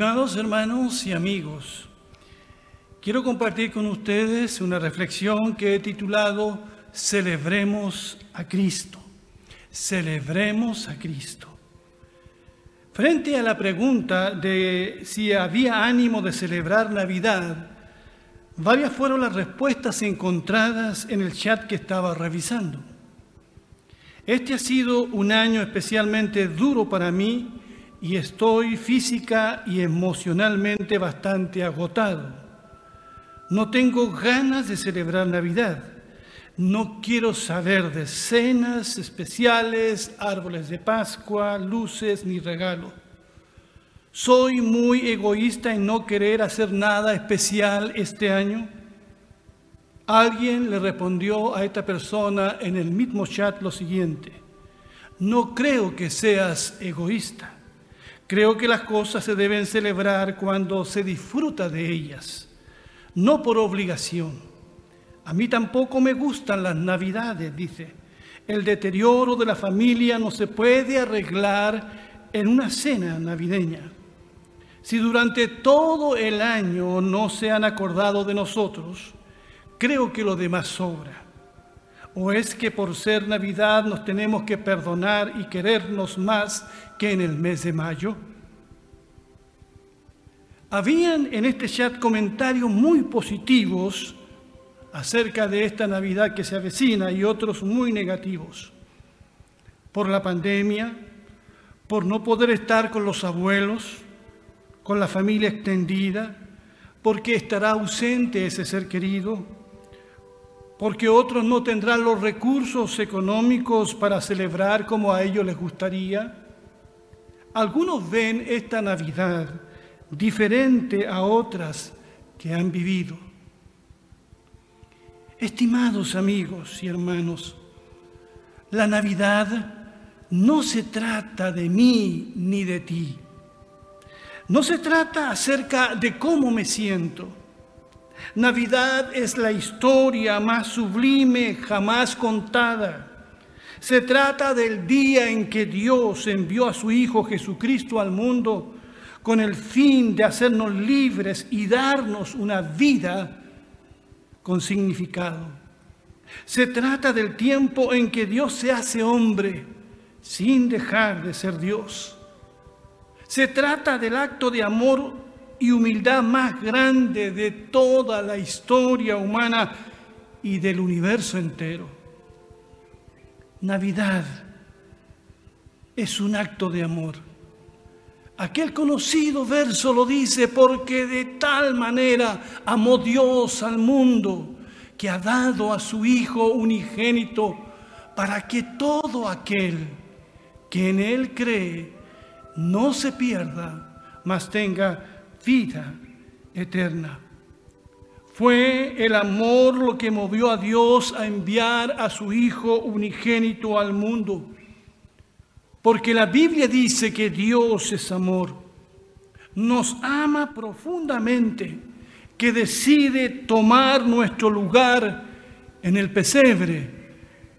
Estimados hermanos y amigos, quiero compartir con ustedes una reflexión que he titulado Celebremos a Cristo. Celebremos a Cristo. Frente a la pregunta de si había ánimo de celebrar Navidad, varias fueron las respuestas encontradas en el chat que estaba revisando. Este ha sido un año especialmente duro para mí y estoy física y emocionalmente bastante agotado. No tengo ganas de celebrar Navidad. No quiero saber de cenas especiales, árboles de Pascua, luces ni regalos. Soy muy egoísta en no querer hacer nada especial este año. Alguien le respondió a esta persona en el mismo chat lo siguiente, no creo que seas egoísta. Creo que las cosas se deben celebrar cuando se disfruta de ellas, no por obligación. A mí tampoco me gustan las navidades, dice. El deterioro de la familia no se puede arreglar en una cena navideña. Si durante todo el año no se han acordado de nosotros, creo que lo demás sobra. ¿O es que por ser Navidad nos tenemos que perdonar y querernos más que en el mes de mayo? Habían en este chat comentarios muy positivos acerca de esta Navidad que se avecina y otros muy negativos. Por la pandemia, por no poder estar con los abuelos, con la familia extendida, porque estará ausente ese ser querido porque otros no tendrán los recursos económicos para celebrar como a ellos les gustaría. Algunos ven esta Navidad diferente a otras que han vivido. Estimados amigos y hermanos, la Navidad no se trata de mí ni de ti. No se trata acerca de cómo me siento Navidad es la historia más sublime jamás contada. Se trata del día en que Dios envió a su Hijo Jesucristo al mundo con el fin de hacernos libres y darnos una vida con significado. Se trata del tiempo en que Dios se hace hombre sin dejar de ser Dios. Se trata del acto de amor y humildad más grande de toda la historia humana y del universo entero. Navidad es un acto de amor. Aquel conocido verso lo dice porque de tal manera amó Dios al mundo que ha dado a su Hijo unigénito para que todo aquel que en Él cree no se pierda, mas tenga vida eterna. Fue el amor lo que movió a Dios a enviar a su Hijo unigénito al mundo. Porque la Biblia dice que Dios es amor. Nos ama profundamente, que decide tomar nuestro lugar en el pesebre,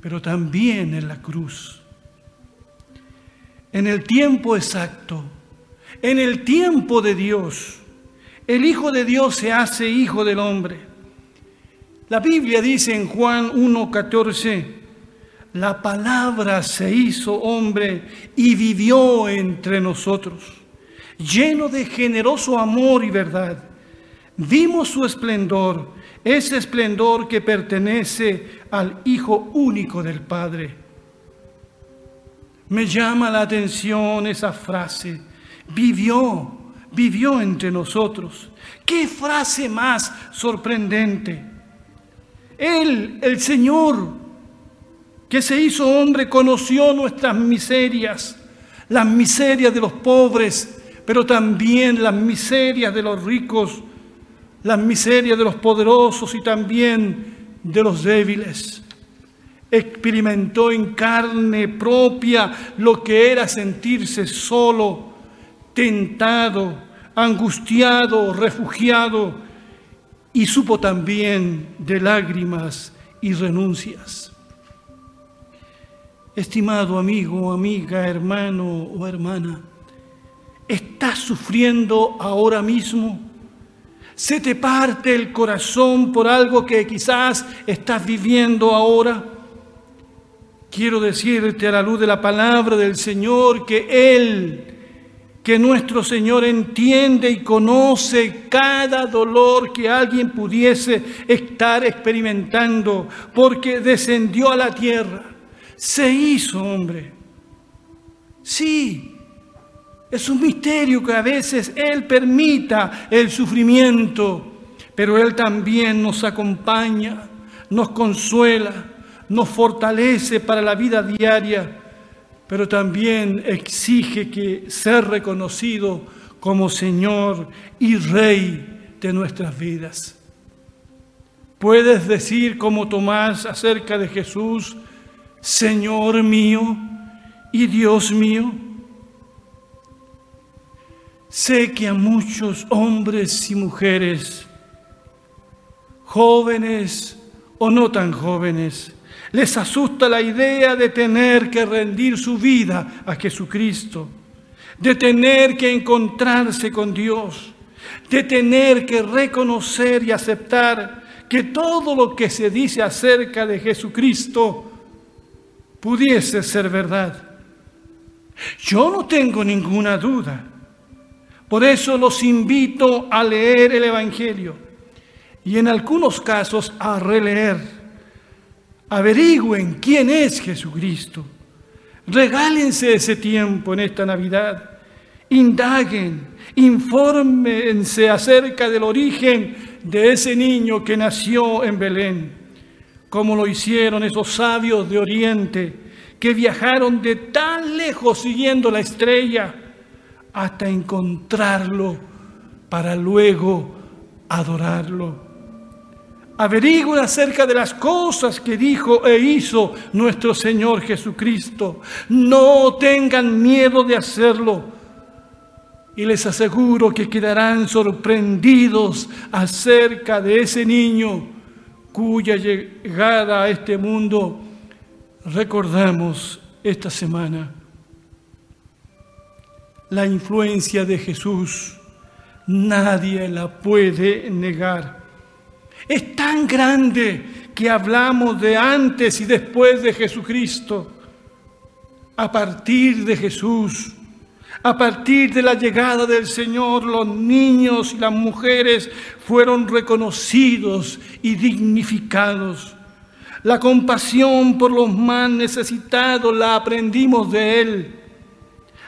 pero también en la cruz. En el tiempo exacto en el tiempo de Dios. El Hijo de Dios se hace Hijo del hombre. La Biblia dice en Juan 1.14, la palabra se hizo hombre y vivió entre nosotros, lleno de generoso amor y verdad. Vimos su esplendor, ese esplendor que pertenece al Hijo único del Padre. Me llama la atención esa frase vivió, vivió entre nosotros. ¿Qué frase más sorprendente? Él, el Señor, que se hizo hombre, conoció nuestras miserias, las miserias de los pobres, pero también las miserias de los ricos, las miserias de los poderosos y también de los débiles. Experimentó en carne propia lo que era sentirse solo, tentado, angustiado, refugiado, y supo también de lágrimas y renuncias. Estimado amigo, amiga, hermano o hermana, es estás sufriendo ahora mismo? ¿Se te parte el corazón por algo que quizás estás viviendo ahora? Quiero decirte a la luz de la palabra del Señor que Él, que nuestro Señor entiende y conoce cada dolor que alguien pudiese estar experimentando, porque descendió a la tierra, se hizo hombre. Sí, es un misterio que a veces Él permita el sufrimiento, pero Él también nos acompaña, nos consuela, nos fortalece para la vida diaria, pero también exige que ser reconocido como Señor y Rey de nuestras vidas. Puedes decir como Tomás acerca de Jesús, Señor mío y Dios mío. Sé que a muchos hombres y mujeres, jóvenes o no tan jóvenes, les asusta la idea de tener que rendir su vida a Jesucristo, de tener que encontrarse con Dios, de tener que reconocer y aceptar que todo lo que se dice acerca de Jesucristo pudiese ser verdad. Yo no tengo ninguna duda por eso los invito a leer el Evangelio y en algunos casos a releer. Averigüen quién es Jesucristo. Regálense ese tiempo en esta Navidad. Indaguen, infórmense acerca del origen de ese niño que nació en Belén, como lo hicieron esos sabios de Oriente que viajaron de tan lejos siguiendo la estrella hasta encontrarlo para luego adorarlo. Averigüen acerca de las cosas que dijo e hizo nuestro Señor Jesucristo. No tengan miedo de hacerlo. Y les aseguro que quedarán sorprendidos acerca de ese niño cuya llegada a este mundo recordamos esta semana la influencia de Jesús, nadie la puede negar. Es tan grande que hablamos de antes y después de Jesucristo. A partir de Jesús, a partir de la llegada del Señor, los niños y las mujeres fueron reconocidos y dignificados. La compasión por los más necesitados la aprendimos de Él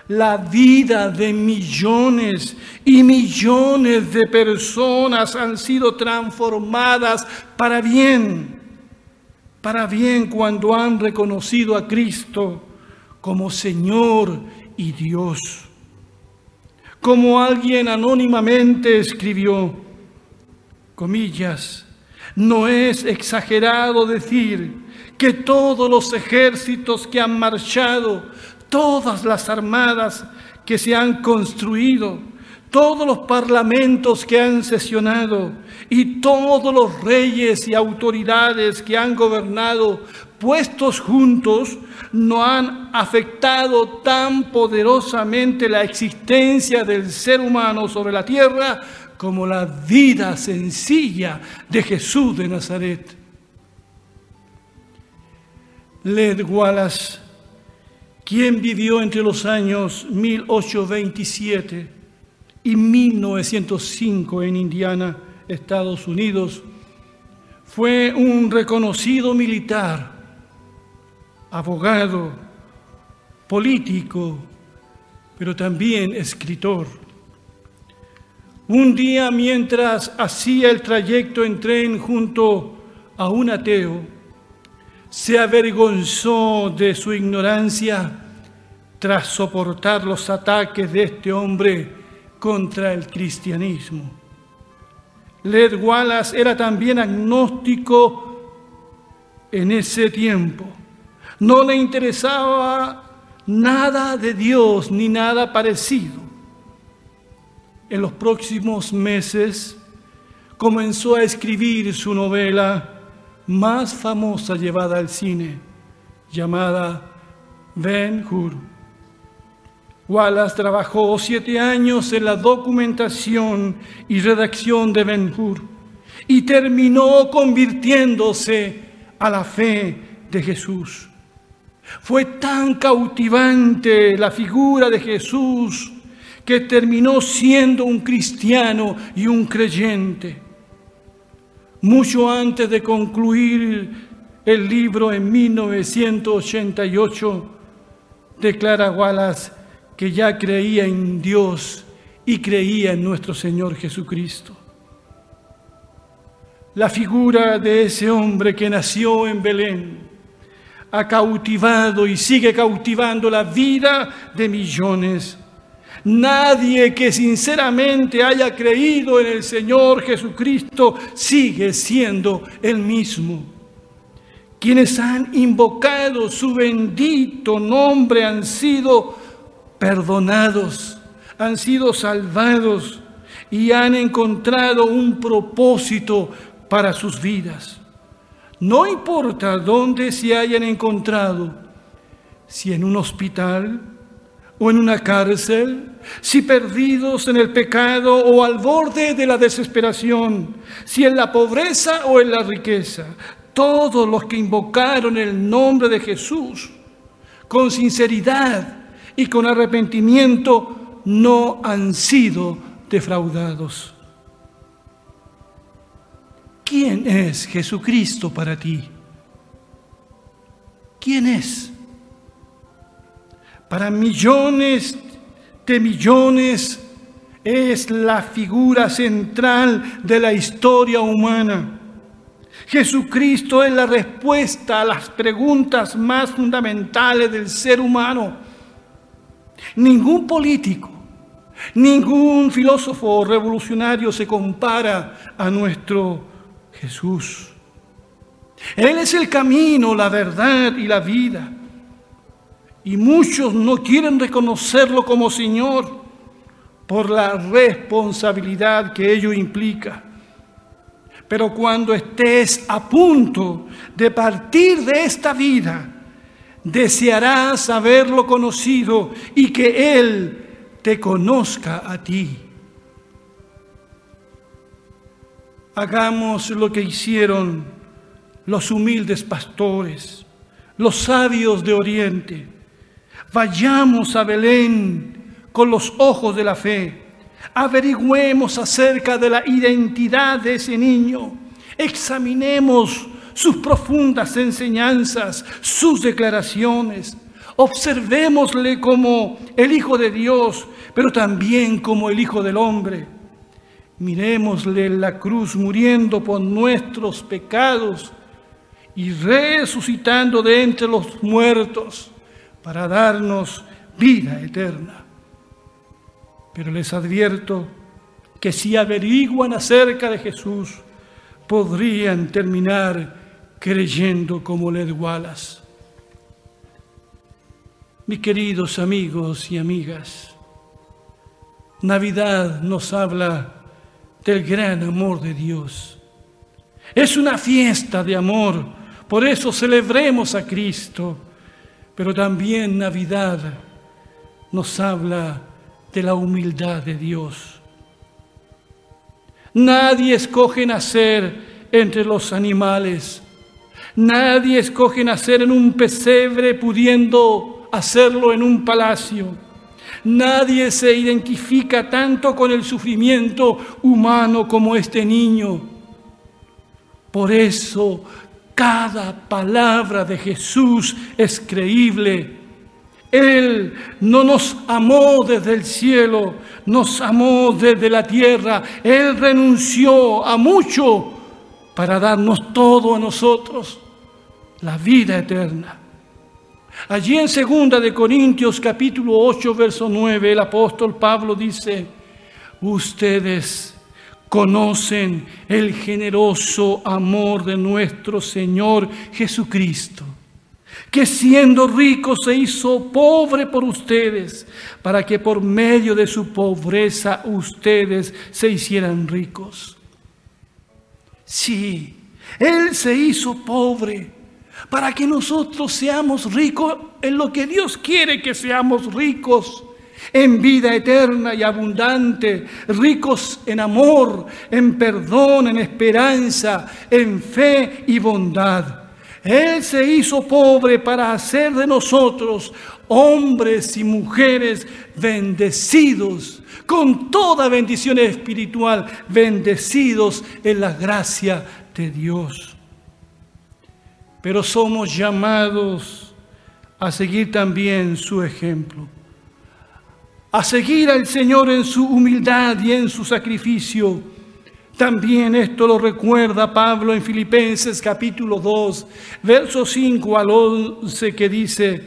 la vida de millones y millones de personas han sido transformadas para bien, para bien cuando han reconocido a Cristo como Señor y Dios. Como alguien anónimamente escribió, comillas, no es exagerado decir que todos los ejércitos que han marchado todas las armadas que se han construido, todos los parlamentos que han sesionado y todos los reyes y autoridades que han gobernado puestos juntos no han afectado tan poderosamente la existencia del ser humano sobre la tierra como la vida sencilla de Jesús de Nazaret. Led Wallace quien vivió entre los años 1827 y 1905 en Indiana, Estados Unidos, fue un reconocido militar, abogado, político, pero también escritor. Un día mientras hacía el trayecto en tren junto a un ateo, se avergonzó de su ignorancia tras soportar los ataques de este hombre contra el cristianismo. Led Wallace era también agnóstico en ese tiempo. No le interesaba nada de Dios ni nada parecido. En los próximos meses comenzó a escribir su novela más famosa llevada al cine, llamada Ben Hur. Wallace trabajó siete años en la documentación y redacción de Ben Hur y terminó convirtiéndose a la fe de Jesús. Fue tan cautivante la figura de Jesús que terminó siendo un cristiano y un creyente. Mucho antes de concluir el libro en 1988, declara Wallace que ya creía en Dios y creía en nuestro Señor Jesucristo. La figura de ese hombre que nació en Belén ha cautivado y sigue cautivando la vida de millones. Nadie que sinceramente haya creído en el Señor Jesucristo sigue siendo el mismo. Quienes han invocado su bendito nombre han sido perdonados, han sido salvados y han encontrado un propósito para sus vidas. No importa dónde se hayan encontrado, si en un hospital o en una cárcel, si perdidos en el pecado o al borde de la desesperación, si en la pobreza o en la riqueza, todos los que invocaron el nombre de Jesús con sinceridad y con arrepentimiento no han sido defraudados. ¿Quién es Jesucristo para ti? ¿Quién es? Para millones de millones es la figura central de la historia humana. Jesucristo es la respuesta a las preguntas más fundamentales del ser humano. Ningún político, ningún filósofo revolucionario se compara a nuestro Jesús. Él es el camino, la verdad y la vida. Y muchos no quieren reconocerlo como Señor por la responsabilidad que ello implica. Pero cuando estés a punto de partir de esta vida, desearás haberlo conocido y que Él te conozca a ti. Hagamos lo que hicieron los humildes pastores, los sabios de Oriente. Vayamos a Belén con los ojos de la fe. Averigüemos acerca de la identidad de ese niño. Examinemos sus profundas enseñanzas, sus declaraciones. Observémosle como el Hijo de Dios, pero también como el Hijo del Hombre. Miremosle en la cruz muriendo por nuestros pecados y resucitando de entre los muertos para darnos vida eterna. Pero les advierto que si averiguan acerca de Jesús, podrían terminar creyendo como Led Wallace. Mis queridos amigos y amigas, Navidad nos habla del gran amor de Dios. Es una fiesta de amor, por eso celebremos a Cristo, pero también Navidad nos habla de la humildad de Dios. Nadie escoge nacer entre los animales Nadie escoge nacer en un pesebre pudiendo hacerlo en un palacio. Nadie se identifica tanto con el sufrimiento humano como este niño. Por eso cada palabra de Jesús es creíble. Él no nos amó desde el cielo, nos amó desde la tierra. Él renunció a mucho para darnos todo a nosotros la vida eterna. Allí en segunda de Corintios capítulo 8 verso 9 el apóstol Pablo dice, ustedes conocen el generoso amor de nuestro Señor Jesucristo, que siendo rico se hizo pobre por ustedes, para que por medio de su pobreza ustedes se hicieran ricos. Sí, Él se hizo pobre para que nosotros seamos ricos en lo que Dios quiere que seamos ricos. En vida eterna y abundante, ricos en amor, en perdón, en esperanza, en fe y bondad. Él se hizo pobre para hacer de nosotros hombres y mujeres bendecidos, con toda bendición espiritual, bendecidos en la gracia de Dios. Pero somos llamados a seguir también su ejemplo, a seguir al Señor en su humildad y en su sacrificio. También esto lo recuerda Pablo en Filipenses capítulo 2, verso 5 al 11 que dice,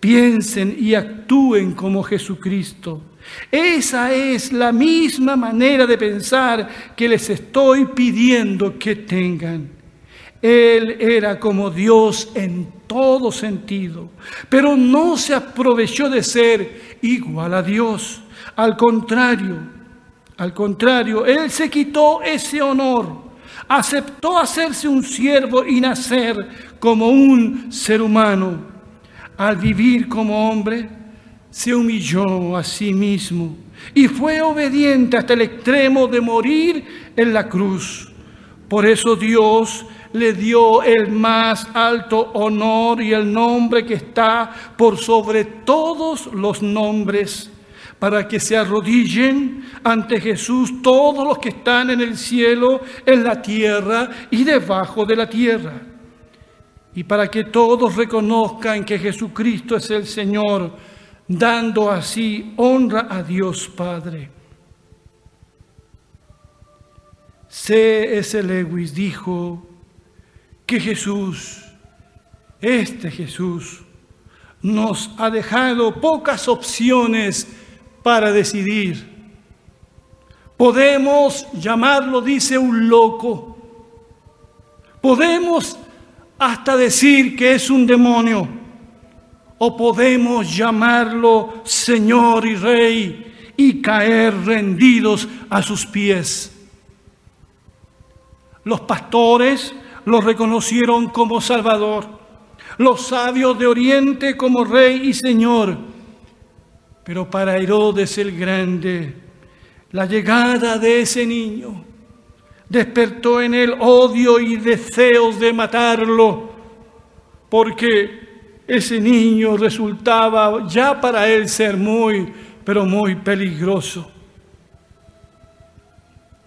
piensen y actúen como Jesucristo. Esa es la misma manera de pensar que les estoy pidiendo que tengan. Él era como Dios en todo sentido, pero no se aprovechó de ser igual a Dios. Al contrario, al contrario, Él se quitó ese honor, aceptó hacerse un siervo y nacer como un ser humano al vivir como hombre, se humilló a sí mismo y fue obediente hasta el extremo de morir en la cruz. Por eso Dios le dio el más alto honor y el nombre que está por sobre todos los nombres, para que se arrodillen ante Jesús todos los que están en el cielo, en la tierra y debajo de la tierra y para que todos reconozcan que Jesucristo es el Señor, dando así honra a Dios Padre. C.S. Lewis dijo que Jesús, este Jesús, nos ha dejado pocas opciones para decidir. Podemos llamarlo, dice, un loco. Podemos hasta decir que es un demonio. O podemos llamarlo Señor y Rey y caer rendidos a sus pies. Los pastores lo reconocieron como Salvador, los sabios de Oriente como Rey y Señor. Pero para Herodes el Grande, la llegada de ese niño despertó en él odio y deseos de matarlo, porque ese niño resultaba ya para él ser muy, pero muy peligroso.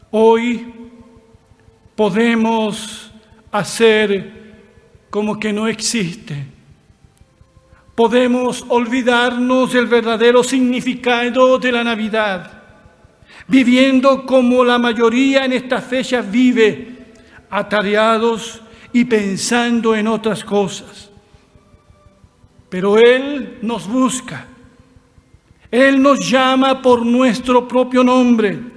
Hoy podemos hacer como que no existe. Podemos olvidarnos del verdadero significado de la Navidad viviendo como la mayoría en estas fechas vive, atareados y pensando en otras cosas. Pero Él nos busca, Él nos llama por nuestro propio nombre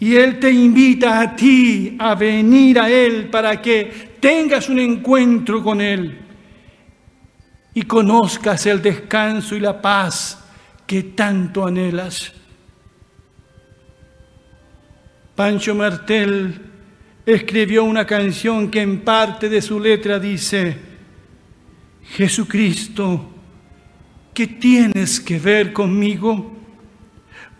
y Él te invita a ti a venir a Él para que tengas un encuentro con Él y conozcas el descanso y la paz que tanto anhelas. Pancho Martel escribió una canción que en parte de su letra dice, Jesucristo, ¿qué tienes que ver conmigo?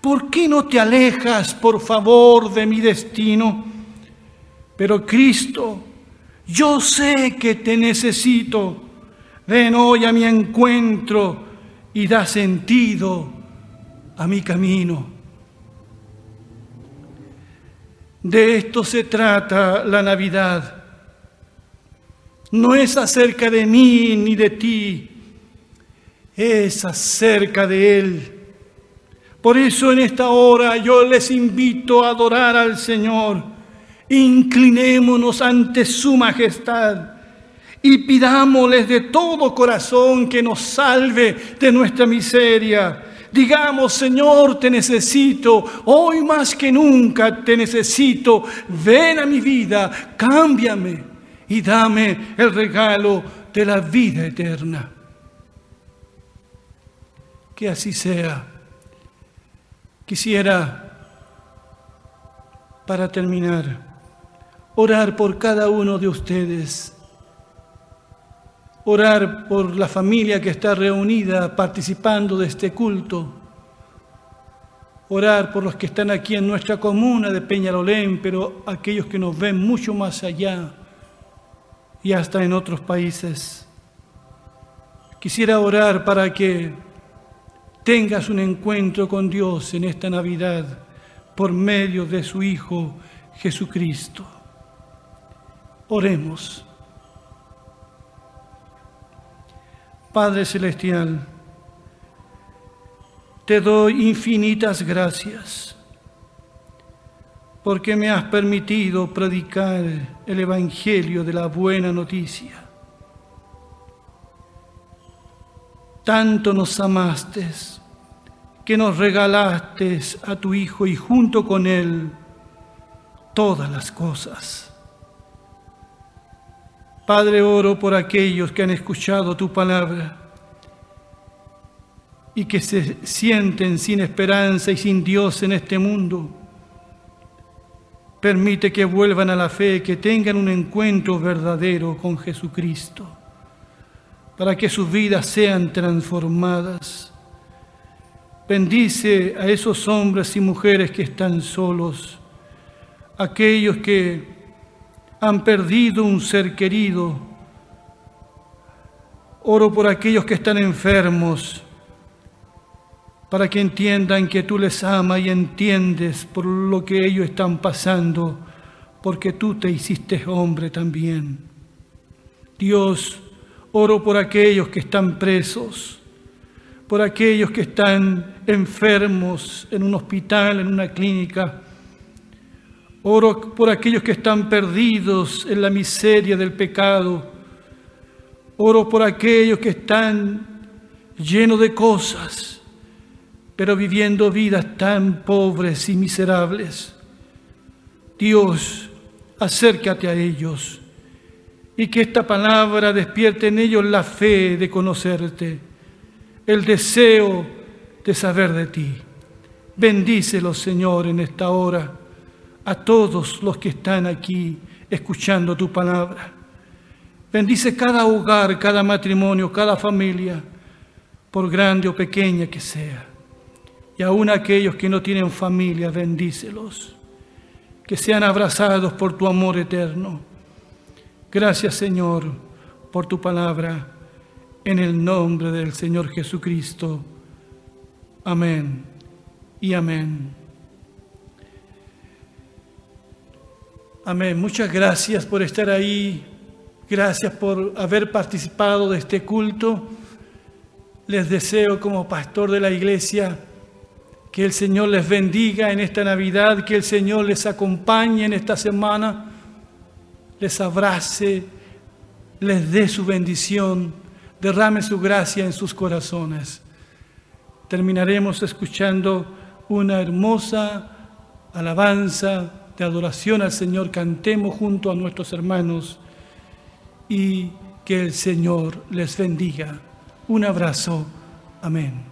¿Por qué no te alejas, por favor, de mi destino? Pero Cristo, yo sé que te necesito. Ven hoy a mi encuentro y da sentido a mi camino. De esto se trata la Navidad. No es acerca de mí ni de ti, es acerca de Él. Por eso en esta hora yo les invito a adorar al Señor. Inclinémonos ante su majestad y pidámosles de todo corazón que nos salve de nuestra miseria Digamos, Señor, te necesito, hoy más que nunca te necesito, ven a mi vida, cámbiame y dame el regalo de la vida eterna. Que así sea. Quisiera, para terminar, orar por cada uno de ustedes orar por la familia que está reunida participando de este culto, orar por los que están aquí en nuestra comuna de Peñalolén, pero aquellos que nos ven mucho más allá y hasta en otros países. Quisiera orar para que tengas un encuentro con Dios en esta Navidad por medio de su Hijo Jesucristo. Oremos. Padre Celestial, te doy infinitas gracias porque me has permitido predicar el Evangelio de la buena noticia. Tanto nos amaste que nos regalaste a tu Hijo y junto con Él todas las cosas. Padre, oro por aquellos que han escuchado tu palabra y que se sienten sin esperanza y sin Dios en este mundo. Permite que vuelvan a la fe, que tengan un encuentro verdadero con Jesucristo, para que sus vidas sean transformadas. Bendice a esos hombres y mujeres que están solos, aquellos que han perdido un ser querido. Oro por aquellos que están enfermos para que entiendan que tú les amas y entiendes por lo que ellos están pasando, porque tú te hiciste hombre también. Dios, oro por aquellos que están presos, por aquellos que están enfermos en un hospital, en una clínica. Oro por aquellos que están perdidos en la miseria del pecado. Oro por aquellos que están llenos de cosas pero viviendo vidas tan pobres y miserables. Dios, acércate a ellos y que esta palabra despierte en ellos la fe de conocerte, el deseo de saber de ti. Bendícelos, Señor, en esta hora, a todos los que están aquí escuchando tu palabra. Bendice cada hogar, cada matrimonio, cada familia, por grande o pequeña que sea y aún aquellos que no tienen familia, bendícelos, que sean abrazados por tu amor eterno. Gracias Señor por tu palabra, en el nombre del Señor Jesucristo. Amén y amén. Amén. Muchas gracias por estar ahí. Gracias por haber participado de este culto. Les deseo como pastor de la iglesia que el Señor les bendiga en esta Navidad, que el Señor les acompañe en esta semana, les abrace, les dé su bendición, derrame su gracia en sus corazones. Terminaremos escuchando una hermosa alabanza de adoración al Señor. Cantemos junto a nuestros hermanos y que el Señor les bendiga. Un abrazo. Amén.